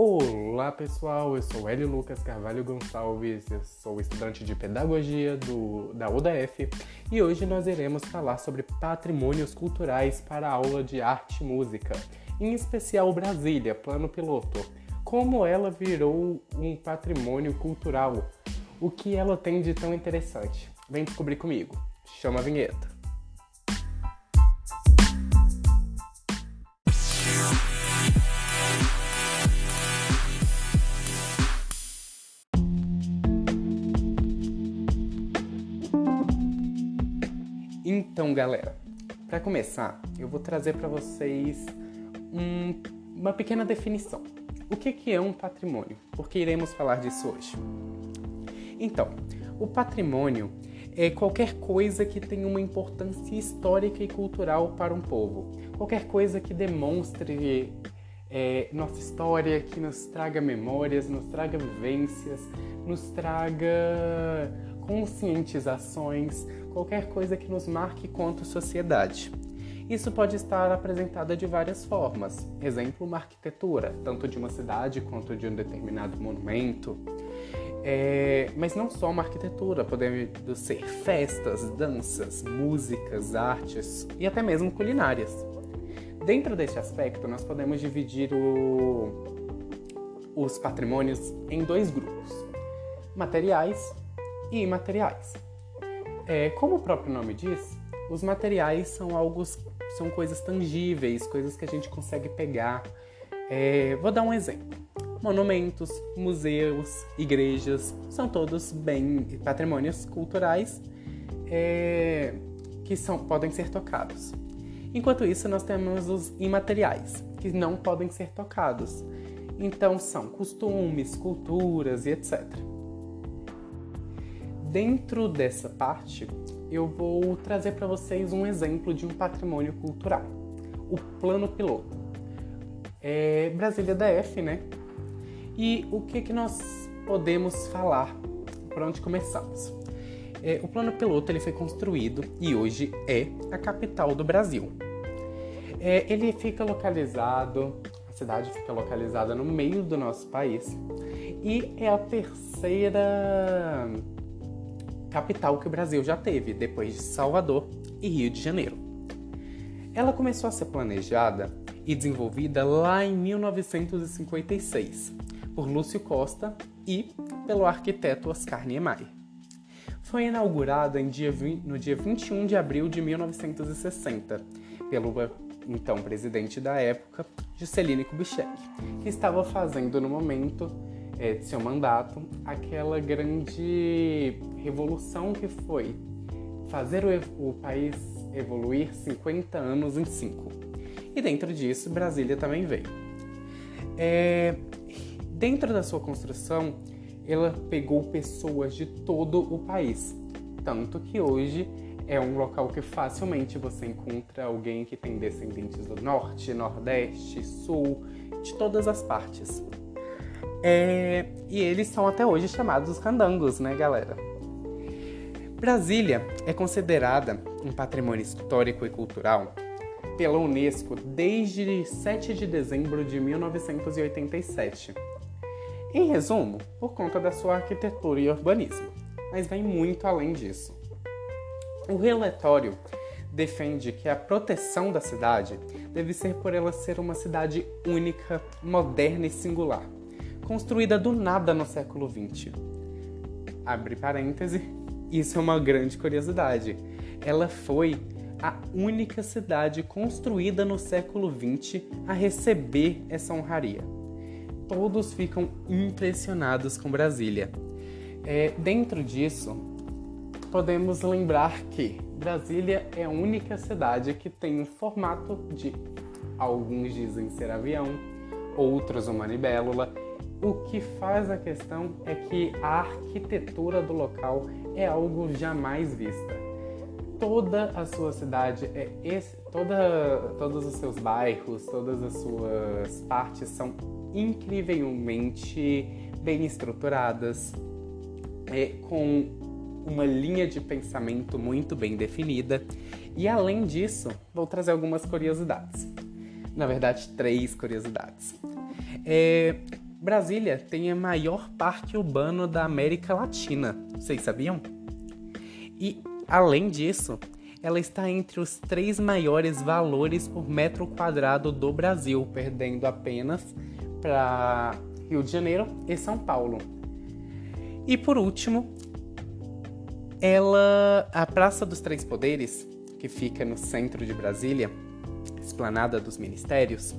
Olá pessoal, eu sou Hélio Lucas Carvalho Gonçalves, eu sou estudante de Pedagogia do, da UDF e hoje nós iremos falar sobre patrimônios culturais para a aula de arte e música, em especial Brasília, plano piloto. Como ela virou um patrimônio cultural, o que ela tem de tão interessante? Vem descobrir comigo, chama a vinheta. Então, galera, para começar, eu vou trazer para vocês um, uma pequena definição. O que, que é um patrimônio? Porque iremos falar disso hoje. Então, o patrimônio é qualquer coisa que tenha uma importância histórica e cultural para um povo. Qualquer coisa que demonstre é, nossa história, que nos traga memórias, nos traga vivências, nos traga conscientizações, qualquer coisa que nos marque quanto sociedade. Isso pode estar apresentada de várias formas. Exemplo, uma arquitetura, tanto de uma cidade quanto de um determinado monumento. É, mas não só uma arquitetura, podem ser festas, danças, músicas, artes e até mesmo culinárias. Dentro deste aspecto, nós podemos dividir o, os patrimônios em dois grupos: materiais e imateriais. É, como o próprio nome diz, os materiais são algo, são coisas tangíveis, coisas que a gente consegue pegar. É, vou dar um exemplo. Monumentos, museus, igrejas, são todos bem patrimônios culturais é, que são, podem ser tocados. Enquanto isso, nós temos os imateriais, que não podem ser tocados. Então, são costumes, culturas e etc. Dentro dessa parte, eu vou trazer para vocês um exemplo de um patrimônio cultural, o Plano Piloto. É Brasília DF, né? E o que, que nós podemos falar? Por onde começamos? É, o Plano Piloto ele foi construído e hoje é a capital do Brasil. É, ele fica localizado, a cidade fica localizada no meio do nosso país e é a terceira capital que o Brasil já teve, depois de Salvador e Rio de Janeiro. Ela começou a ser planejada e desenvolvida lá em 1956 por Lúcio Costa e pelo arquiteto Oscar Niemeyer. Foi inaugurada dia 20, no dia 21 de abril de 1960 pelo então presidente da época, Juscelino Kubitschek, que estava fazendo no momento é, de seu mandato aquela grande revolução que foi fazer o, o país evoluir 50 anos em 5. E dentro disso, Brasília também veio. É, dentro da sua construção, ela pegou pessoas de todo o país, tanto que hoje é um local que facilmente você encontra alguém que tem descendentes do norte, nordeste, sul, de todas as partes. É, e eles são até hoje chamados candangos, né, galera? Brasília é considerada um patrimônio histórico e cultural pela Unesco desde 7 de dezembro de 1987. Em resumo, por conta da sua arquitetura e urbanismo, mas vem muito além disso. O relatório defende que a proteção da cidade deve ser por ela ser uma cidade única, moderna e singular construída do nada no século XX. Abre parêntese, isso é uma grande curiosidade. Ela foi a única cidade construída no século XX a receber essa honraria. Todos ficam impressionados com Brasília. É, dentro disso, podemos lembrar que Brasília é a única cidade que tem um formato de, alguns dizem ser avião, outros uma libélula, o que faz a questão é que a arquitetura do local é algo jamais vista. Toda a sua cidade é esse, toda, todos os seus bairros, todas as suas partes são incrivelmente bem estruturadas, é, com uma linha de pensamento muito bem definida. E além disso, vou trazer algumas curiosidades. Na verdade, três curiosidades. É, Brasília tem a maior parque urbano da América Latina. Vocês sabiam? E, além disso, ela está entre os três maiores valores por metro quadrado do Brasil, perdendo apenas para Rio de Janeiro e São Paulo. E por último, ela, a Praça dos Três Poderes, que fica no centro de Brasília, esplanada dos ministérios,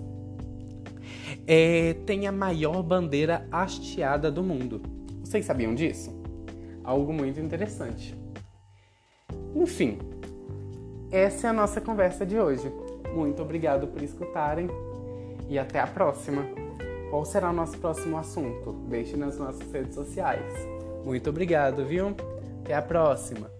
é, tem a maior bandeira hasteada do mundo. Vocês sabiam disso? Algo muito interessante. Enfim, essa é a nossa conversa de hoje. Muito obrigado por escutarem e até a próxima. Qual será o nosso próximo assunto? Deixe nas nossas redes sociais. Muito obrigado, viu? Até a próxima!